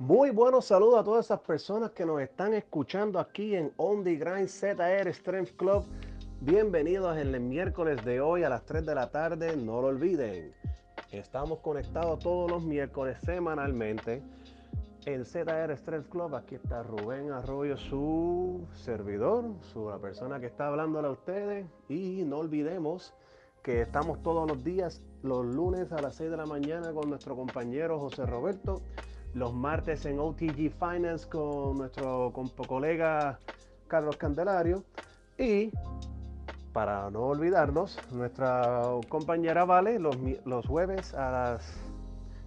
Muy buenos saludos a todas esas personas que nos están escuchando aquí en On The Grind ZR Strength Club. Bienvenidos en el miércoles de hoy a las 3 de la tarde. No lo olviden, estamos conectados todos los miércoles semanalmente en ZR Strength Club. Aquí está Rubén Arroyo, su servidor, su, la persona que está hablándole a ustedes. Y no olvidemos que estamos todos los días, los lunes a las 6 de la mañana con nuestro compañero José Roberto los martes en OTG Finance con nuestro colega Carlos Candelario y para no olvidarnos, nuestra compañera Vale los, los jueves a las,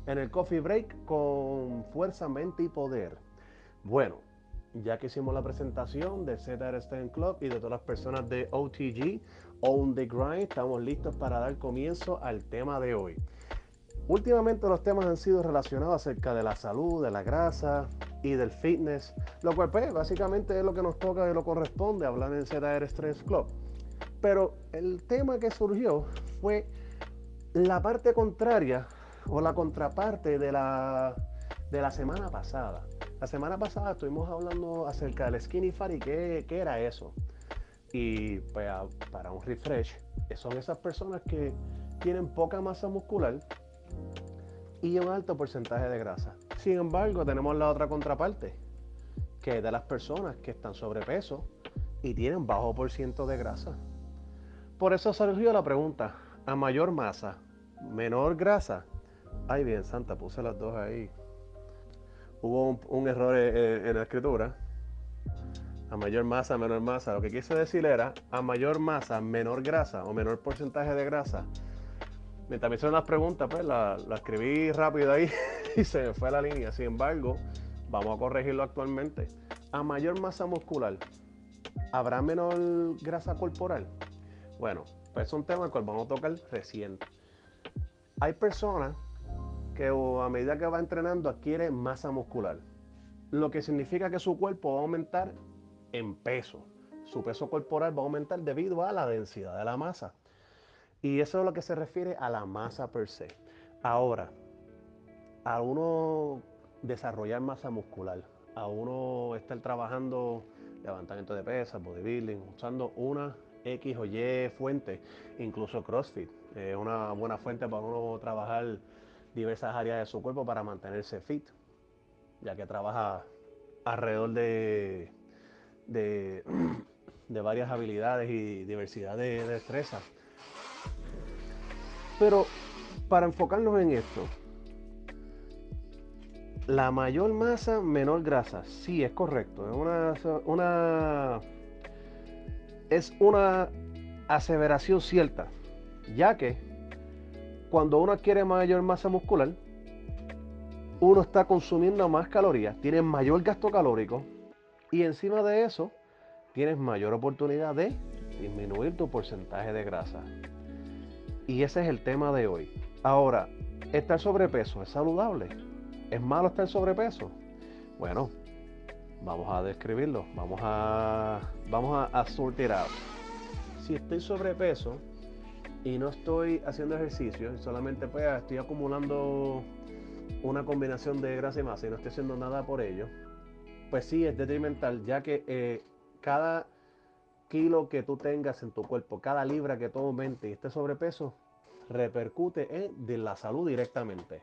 en el Coffee Break con Fuerza, Mente y Poder. Bueno, ya que hicimos la presentación de ZR Stand Club y de todas las personas de OTG, On The Grind, estamos listos para dar comienzo al tema de hoy. Últimamente los temas han sido relacionados acerca de la salud, de la grasa y del fitness, lo cual pues básicamente es lo que nos toca y lo corresponde hablar en ZR Stress Club. Pero el tema que surgió fue la parte contraria o la contraparte de la, de la semana pasada. La semana pasada estuvimos hablando acerca del skinny fat y qué, qué era eso. Y pues, para un refresh, son esas personas que tienen poca masa muscular y un alto porcentaje de grasa. Sin embargo, tenemos la otra contraparte, que es de las personas que están sobrepeso y tienen bajo por de grasa. Por eso surgió la pregunta, a mayor masa, menor grasa. Ay, bien, Santa, puse las dos ahí. Hubo un, error en, en la escritura. A mayor masa, menor masa. Lo que quise decir era, a mayor masa, menor grasa o menor porcentaje de grasa Me hicieron las preguntas, pues la, escribí rápido ahí y se me fue la línea. Sin embargo, vamos a corregirlo actualmente. A mayor masa muscular, ¿habrá menor grasa corporal? Bueno, pues es un tema el cual vamos a tocar reciente. Hay personas que a medida que va entrenando adquiere masa muscular, lo que significa que su cuerpo va a aumentar en peso. Su peso corporal va a aumentar debido a la densidad de la masa. Y eso es lo que se refiere a la masa per se. Ahora, a uno desarrollar masa muscular, a uno estar trabajando levantamiento de pesas, bodybuilding, usando una X o Y fuente, incluso CrossFit, es una buena fuente para uno trabajar diversas áreas de su cuerpo para mantenerse fit, ya que trabaja alrededor de, de, varias habilidades y diversidad de, de destrezas. Pero para enfocarnos en esto, la mayor masa, menor grasa. Sí, es correcto. Es una, es una aseveración cierta, ya que cuando uno adquiere mayor masa muscular, uno está consumiendo más calorías, tiene mayor gasto calórico y encima de eso tienes mayor oportunidad de disminuir tu porcentaje de grasa. Y ese es el tema de hoy. Ahora, ¿estar sobrepeso es saludable? ¿Es malo estar sobrepeso? Bueno, vamos a describirlo, vamos a, vamos a, Si estoy sobrepeso y no estoy haciendo ejercicio, solamente pues estoy acumulando una combinación de grasa y masa y no estoy haciendo nada por ello, pues sí es detrimental, ya que eh, cada kilo que tú tengas en tu cuerpo, cada libra que tú aumentes y esté sobrepeso, repercute en de la salud directamente.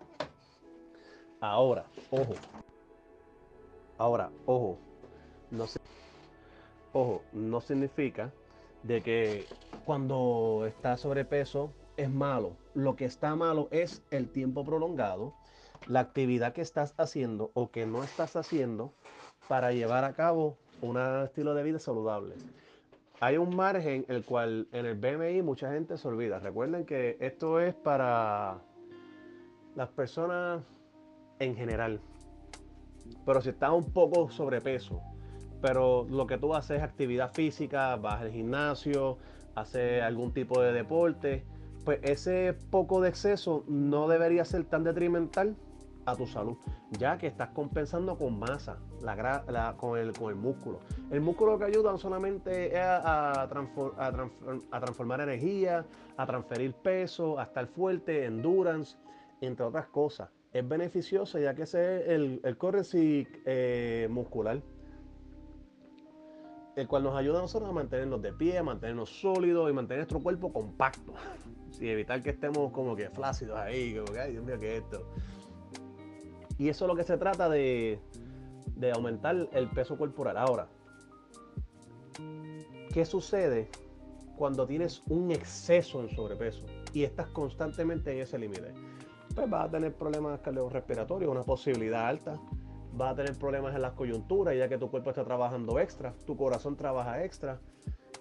Ahora, ojo. Ahora, ojo. No ojo, no significa de que cuando estás sobrepeso es malo. Lo que está malo es el tiempo prolongado, la actividad que estás haciendo o que no estás haciendo para llevar a cabo un estilo de vida saludable hay un margen el cual en el BMI mucha gente se olvida. Recuerden que esto es para las personas en general. Pero si estás un poco sobrepeso, pero lo que tú haces es actividad física, vas al gimnasio, haces algún tipo de deporte, pues ese poco de exceso no debería ser tan detrimental a tu salud, ya que estás compensando con masa, la, con, el, con el músculo. El músculo que ayuda solamente a, a, transformar energía, a transferir peso, a estar fuerte, endurance, entre otras cosas. es beneficioso ya que ese es el, el eh, muscular, el cual nos ayuda a nosotros a mantenernos de pie, a mantenernos sólidos y mantener nuestro cuerpo compacto. Y evitar que estemos como que flácidos ahí, que, ay Dios mío, ¿qué es esto? Y eso es lo que se trata de, de aumentar el peso corporal. Ahora, ¿qué sucede cuando tienes un exceso en sobrepeso y estás constantemente en ese límite? Pues vas a tener problemas cardiorrespiratorios, una posibilidad alta. Vas a tener problemas en las coyunturas, ya que tu cuerpo está trabajando extra, tu corazón trabaja extra.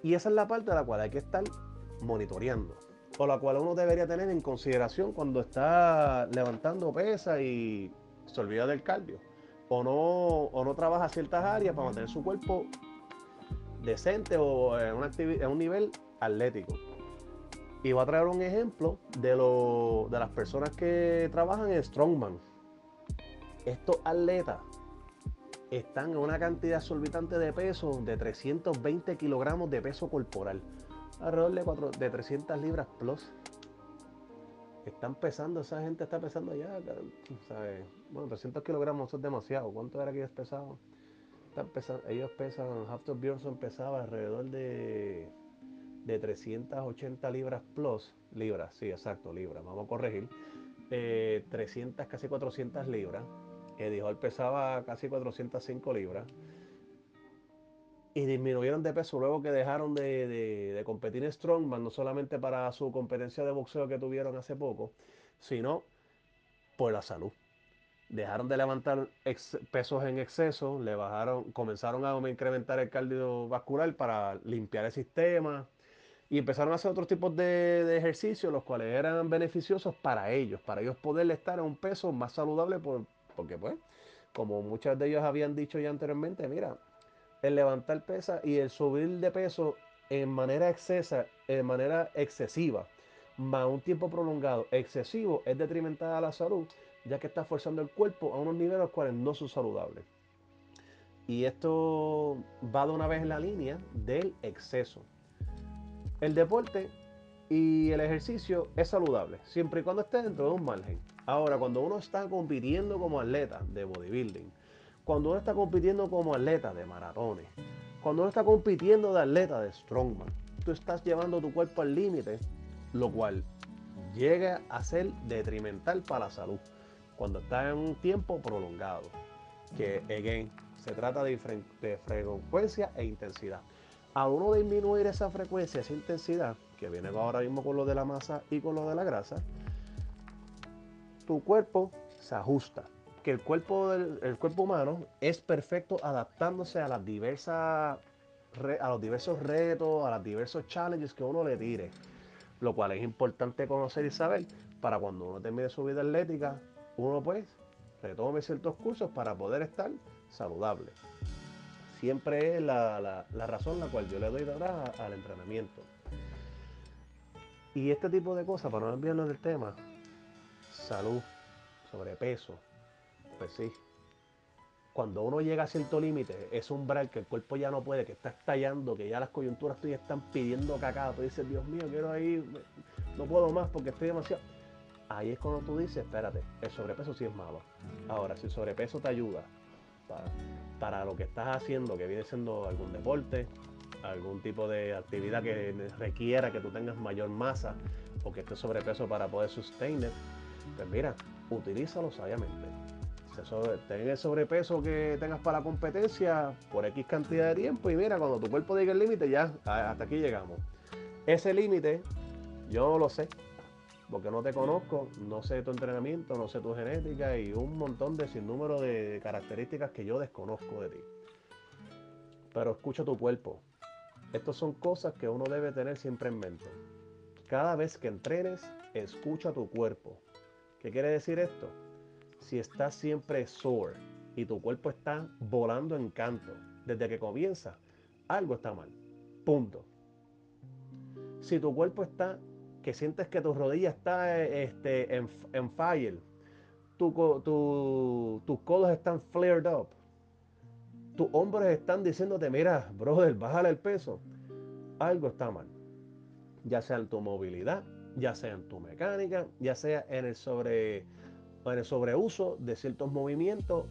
Y esa es la parte de la cual hay que estar monitoreando, o la cual uno debería tener en consideración cuando está levantando pesa y se olvida del cardio o no, o no trabaja ciertas áreas para mantener su cuerpo decente o en, en un nivel atlético. Y voy a traer un ejemplo de, lo, de las personas que trabajan en Strongman. Estos atletas están en una cantidad exorbitante de peso de 320 kilogramos de peso corporal. Alrededor de, 4, de 300 libras plus están pesando, esa gente está pesando ya, ¿sabes? Bueno, 300 kilogramos eso es demasiado. ¿Cuánto era que ellos pesaban? Están pesando, ellos pesan, Haftor Bjornsson pesaba alrededor de, de 380 libras plus, libras, sí, exacto, libras, vamos a corregir. 300, eh, casi 400 libras. Eddie Hall pesaba casi 405 libras y disminuyeron de peso luego que dejaron de, competir en Strongman, no solamente para su competencia de boxeo que tuvieron hace poco, sino por la salud. Dejaron de levantar pesos en exceso, le bajaron, comenzaron a incrementar el cardiovascular para limpiar el sistema y empezaron a hacer otros tipos de, de ejercicios, los cuales eran beneficiosos para ellos, para ellos poder estar en un peso más saludable, porque pues, como muchos de ellos habían dicho ya anteriormente, mira, el levantar pesa y el subir de peso en manera excesa, en manera excesiva, más un tiempo prolongado excesivo, es detrimental a la salud, ya que está forzando el cuerpo a unos niveles los cuales no son saludables. Y esto va de una vez en la línea del exceso. El deporte y el ejercicio es saludable, siempre y cuando esté dentro de un margen. Ahora, cuando uno está compitiendo como atleta de bodybuilding, cuando uno está compitiendo como atleta de maratones, cuando uno está compitiendo de atleta de strongman, tú estás llevando tu cuerpo al límite, lo cual llega a ser detrimental para la salud cuando está en un tiempo prolongado. Que, again, se trata de frecuencia e intensidad. A uno disminuir esa frecuencia, esa intensidad, que viene ahora mismo con lo de la masa y con lo de la grasa, tu cuerpo se ajusta el cuerpo, del, cuerpo humano es perfecto adaptándose a las diversas a los diversos retos, a los diversos challenges que uno le tire. Lo cual es importante conocer y saber para cuando uno termine su vida atlética, uno pues retome ciertos cursos para poder estar saludable. Siempre es la, razón la cual yo le doy al entrenamiento. Y este tipo de cosas, para no olvidarnos del tema, salud, sobrepeso, pues sí. Cuando uno llega a cierto límite, es un umbral que el cuerpo ya no puede, que está estallando, que ya las coyunturas tuyas están pidiendo cacao. Tú dices, Dios mío, quiero ir, no puedo más porque estoy demasiado. Ahí es cuando tú dices, espérate, el sobrepeso sí es malo. Ahora, si el sobrepeso te ayuda para, para lo que estás haciendo, que viene siendo algún deporte, algún tipo de actividad que requiera que tú tengas mayor masa o que esté sobrepeso para poder sostener, pues mira, utilízalo sabiamente ten el sobrepeso que tengas para la competencia por X cantidad de tiempo y mira, cuando tu cuerpo diga el límite, ya hasta aquí llegamos. Ese límite, yo no lo sé, porque no te conozco, no sé tu entrenamiento, no sé tu genética y un montón de sinnúmero de características que yo desconozco de ti. Pero escucha tu cuerpo. Estas son cosas que uno debe tener siempre en mente. Cada vez que entrenes, escucha tu cuerpo. ¿Qué quiere decir esto? Si estás siempre sore y tu cuerpo está volando en canto desde que comienza, algo está mal. Punto. Si tu cuerpo está, que sientes que tu rodilla está este, en, fire, tus codos están flared up, tus hombros están diciéndote, mira, brother, bájale el peso, algo está mal. Ya sea en tu movilidad, ya sea en tu mecánica, ya sea en el sobre en el sobreuso de ciertos movimientos,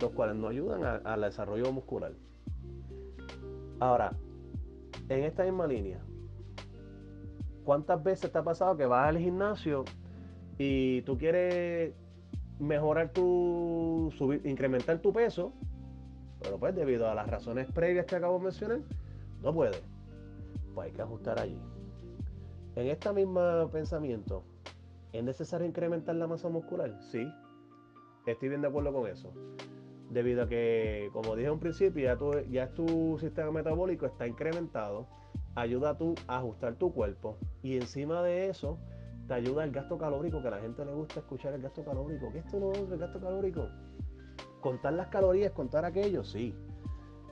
los cuales nos ayudan al desarrollo muscular. Ahora, en esta misma línea, ¿cuántas veces te ha pasado que vas al gimnasio y tú quieres mejorar tu, subir, incrementar tu peso, pero pues debido a las razones previas que acabo de mencionar, no puede. Pues hay que ajustar allí. En este mismo pensamiento, ¿es necesario incrementar la masa muscular? Sí, estoy bien de acuerdo con eso. Debido a que, como dije un principio, ya, tu, ya tu sistema metabólico está incrementado, ayuda a, tu, a ajustar tu cuerpo y encima de eso, te ayuda el gasto calórico, que a la gente le gusta escuchar el gasto calórico. ¿Qué es esto no es el gasto calórico? Contar las calorías, contar aquello, sí.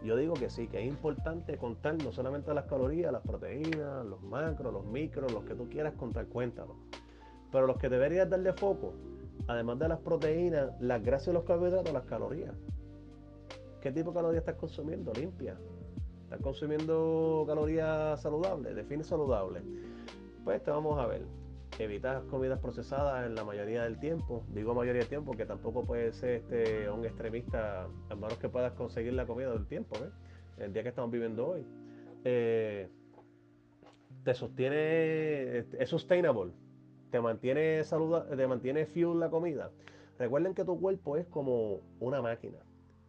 Yo digo que sí, que es importante contar no solamente las calorías, las proteínas, los macros, los micros, los que tú quieras contar, cuéntalo. Pero los que deberías darle foco, además de las proteínas, las grasas y los carbohidratos, las calorías. ¿Qué tipo de calorías estás consumiendo? Limpia. ¿Estás consumiendo calorías saludables? Define saludable. Pues te vamos a ver evitas comidas procesadas en la mayoría del tiempo. Digo mayoría del tiempo que tampoco puede ser este, un extremista, a menos que puedas conseguir la comida del tiempo, el día que estamos viviendo hoy. Eh, te sostiene, es sustainable, te mantiene saludable, te mantiene fuel la comida. Recuerden que tu cuerpo es como una máquina.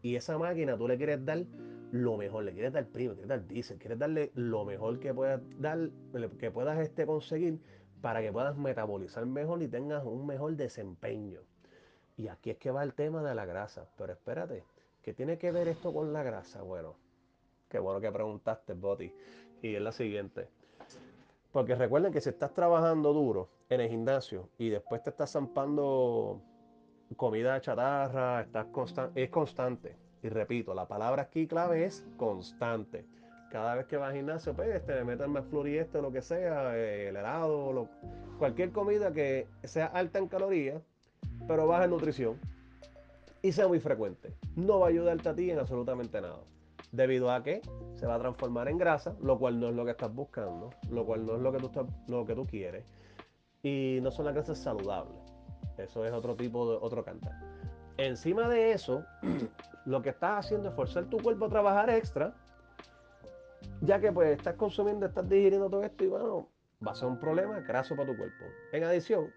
Y esa máquina tú le quieres dar lo mejor, le quieres dar primo, quieres dar diésel, quieres darle lo mejor que puedas dar, que puedas este, conseguir para que puedas metabolizar mejor y tengas un mejor desempeño. Y aquí es que va el tema de la grasa. Pero espérate, ¿qué tiene que ver esto con la grasa? Bueno, qué bueno que preguntaste, Boti. Y es la siguiente. Porque recuerden que si estás trabajando duro en el gimnasio y después te estás zampando comida chatarra, estás es constante. Y repito, la palabra aquí clave es constante cada vez que vas al gimnasio, pues este, metan más o lo que sea, eh, el helado, cualquier comida que sea alta en calorías, pero baja en nutrición y sea muy frecuente. No va a ayudarte a ti en absolutamente nada. Debido a que se va a transformar en grasa, lo cual no es lo que estás buscando, lo cual no es lo que tú, estás, lo que tú quieres. Y no son las grasas saludables. Eso es otro tipo de otro cantar. Encima de eso, lo que estás haciendo es forzar tu cuerpo a trabajar extra ya que pues estás consumiendo, estás digiriendo todo esto y bueno, va a ser un problema graso para tu cuerpo. En adición,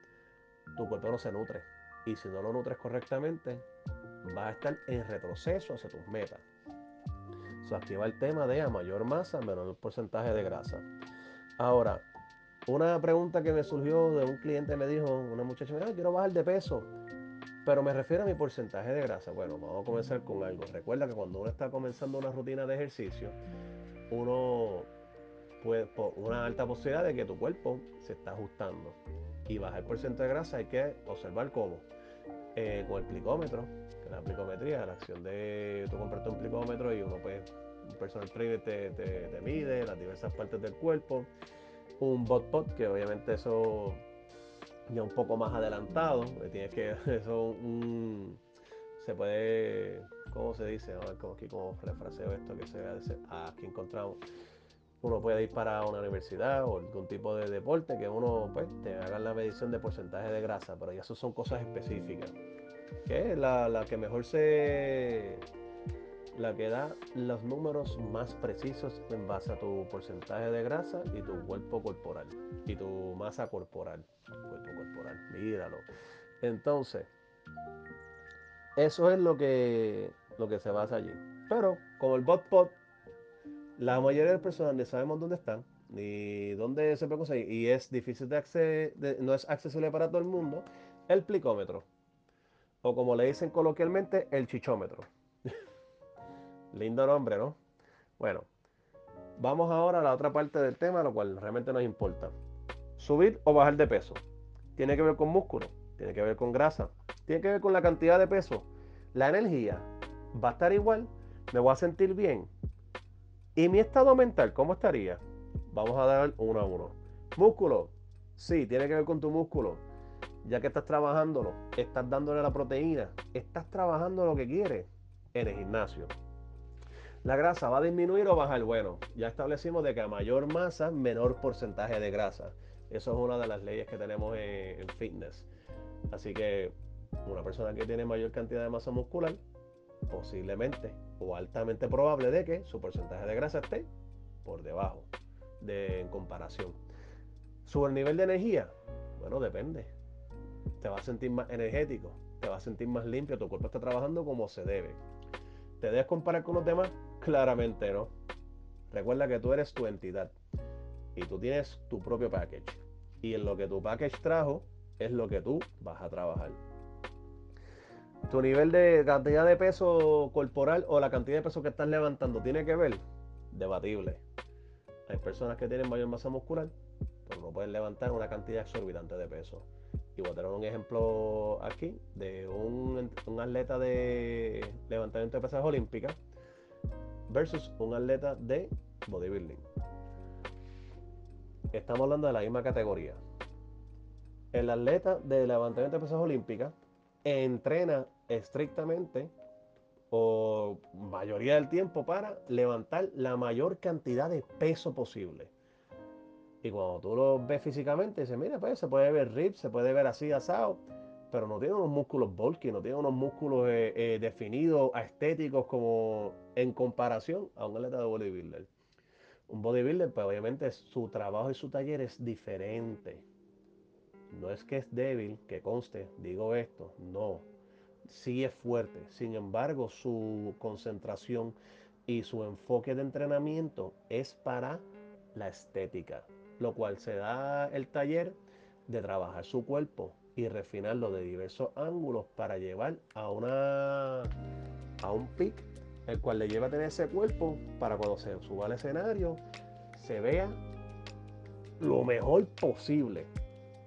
tu cuerpo no se nutre y si no lo nutres correctamente, vas a estar en retroceso hacia tus metas. So, aquí va el tema de a mayor masa, menor porcentaje de grasa. Ahora, una pregunta que me surgió de un cliente me dijo, una muchacha me dijo, quiero bajar de peso, pero me refiero a mi porcentaje de grasa. Bueno, vamos a comenzar con algo. Recuerda que cuando uno está comenzando una rutina de ejercicio, uno puede, por una alta posibilidad de que tu cuerpo se está ajustando. Y bajar el porcentaje de grasa hay que observar cómo. Eh, con el plicómetro, que la plicometría, la acción de tú comprarte un plicómetro y uno pues, un personal trainer te, te, mide las diversas partes del cuerpo. Un bot que obviamente eso ya un poco más adelantado, tienes que, eso un, se puede ¿cómo se dice? A ver cómo aquí como refraseo esto que se vea aquí encontramos. Uno puede ir para una universidad o algún tipo de deporte que uno pues te haga la medición de porcentaje de grasa, pero ya eso son cosas específicas. Que es la, que mejor se la que da los números más precisos en base a tu porcentaje de grasa y tu cuerpo corporal y tu masa corporal. Cuerpo corporal, míralo. Entonces, eso es lo que lo que se basa allí. Pero como el bot pot, la mayoría de las personas no sabemos dónde están, ni dónde se puede conseguir, y es difícil de acceder, no es accesible para todo el mundo, el plicómetro. O como le dicen coloquialmente, el chichómetro. Lindo nombre, ¿no? Bueno, vamos ahora a la otra parte del tema, lo cual realmente nos importa. Subir o bajar de peso. Tiene que ver con músculo, tiene que ver con grasa, tiene que ver con la cantidad de peso, la energía, va a estar igual, me voy a sentir bien. ¿Y mi estado mental cómo estaría? Vamos a dar uno a uno. Músculo, sí, tiene que ver con tu músculo. Ya que estás trabajándolo, estás dándole la proteína, estás trabajando lo que quieres en el gimnasio. La grasa va a disminuir o bajar. Bueno, ya establecimos de que a mayor masa, menor porcentaje de grasa. Eso es una de las leyes que tenemos en, en fitness. Así que una persona que tiene mayor cantidad de masa muscular, posiblemente o altamente probable de que su porcentaje de grasa esté por debajo de, en comparación. ¿Sube el nivel de energía? Bueno, depende. Te vas a sentir más energético, te vas a sentir más limpio, tu cuerpo está trabajando como se debe. ¿Te debes comparar con los demás? Claramente no. Recuerda que tú eres tu entidad y tú tienes tu propio package. Y en lo que tu package trajo es lo que tú vas a trabajar. Tu nivel de cantidad de peso corporal o la cantidad de peso que estás levantando tiene que ver. Debatible. Hay personas que tienen mayor masa muscular, pero no pueden levantar una cantidad exorbitante de peso. Y voy a tener un ejemplo aquí de un, un atleta de levantamiento de pesas olímpicas versus un atleta de bodybuilding. Estamos hablando de la misma categoría. El atleta de levantamiento de pesas olímpicas entrena estrictamente o mayoría del tiempo para levantar la mayor cantidad de peso posible. Y cuando tú lo ves físicamente, dices, mira, pues se puede ver rib, se puede ver así asado, pero no tiene unos músculos bulky, no tiene unos músculos eh, eh, definidos, estéticos, como en comparación a un atleta de bodybuilder. Un bodybuilder, pues obviamente su trabajo y su taller es diferente. No es que es débil, que conste, digo esto, no. Sí es fuerte. Sin embargo, su concentración y su enfoque de entrenamiento es para la estética, lo cual se da el taller de trabajar su cuerpo y refinarlo de diversos ángulos para llevar a una a un pic el cual le lleva a tener ese cuerpo para cuando se suba al escenario se vea lo mejor posible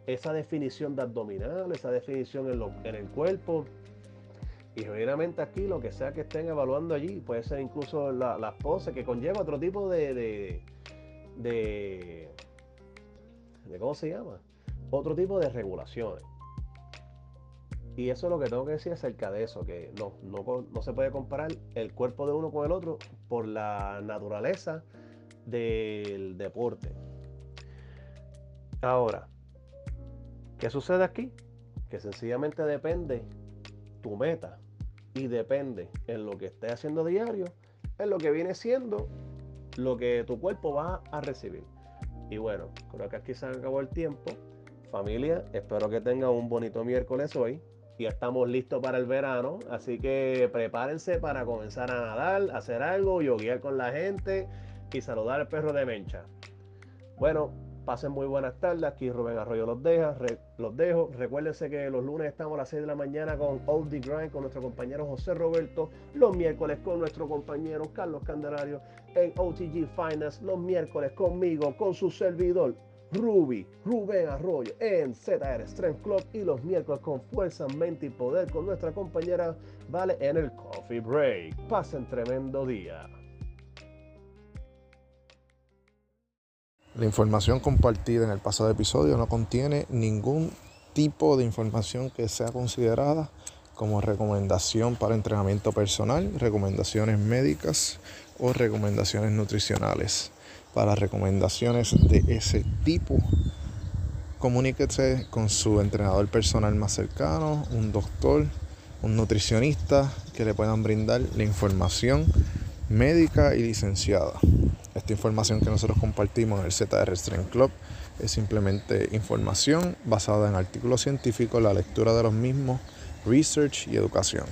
esa definición de abdominal, esa definición en, el cuerpo. Y generalmente aquí lo que sea que estén evaluando allí, puede ser incluso las poses que conlleva otro tipo de, de, de, ¿cómo se llama? Otro tipo de regulaciones. Y eso es lo que tengo que decir acerca de eso, que no, no, no se puede comparar el cuerpo de uno con el otro por la naturaleza del deporte. Ahora, ¿Qué sucede aquí? Que sencillamente depende tu meta y depende en lo que estés haciendo diario, en lo que viene siendo lo que tu cuerpo va a recibir. Y bueno, creo que aquí se acabó el tiempo. Familia, espero que tengan un bonito miércoles hoy. Y estamos listos para el verano, así que prepárense para comenzar a nadar, hacer algo, yoguear con la gente y saludar al perro de Mencha. Bueno, Pasen muy buenas tardes. Aquí Rubén Arroyo los, deja, los dejo. Recuérdense que los lunes estamos a las 6 de la mañana con All the Grind con nuestro compañero José Roberto. Los miércoles con nuestro compañero Carlos Candelario en OTG Finance. Los miércoles conmigo, con su servidor Ruby, Rubén Arroyo en ZR Strength Club. Y los miércoles con Fuerza, Mente y Poder con nuestra compañera Vale en el Coffee Break. Pasen tremendo día. La información compartida en el pasado episodio no contiene ningún tipo de información que sea considerada como recomendación para entrenamiento personal, recomendaciones médicas o recomendaciones nutricionales. Para recomendaciones de ese tipo, comuníquese con su entrenador personal más cercano, un doctor, un nutricionista que le puedan brindar la información médica y licenciada. Esta información que nosotros compartimos en el ZR Strength Club es simplemente información basada en artículos científicos, la lectura de los mismos, research y educación.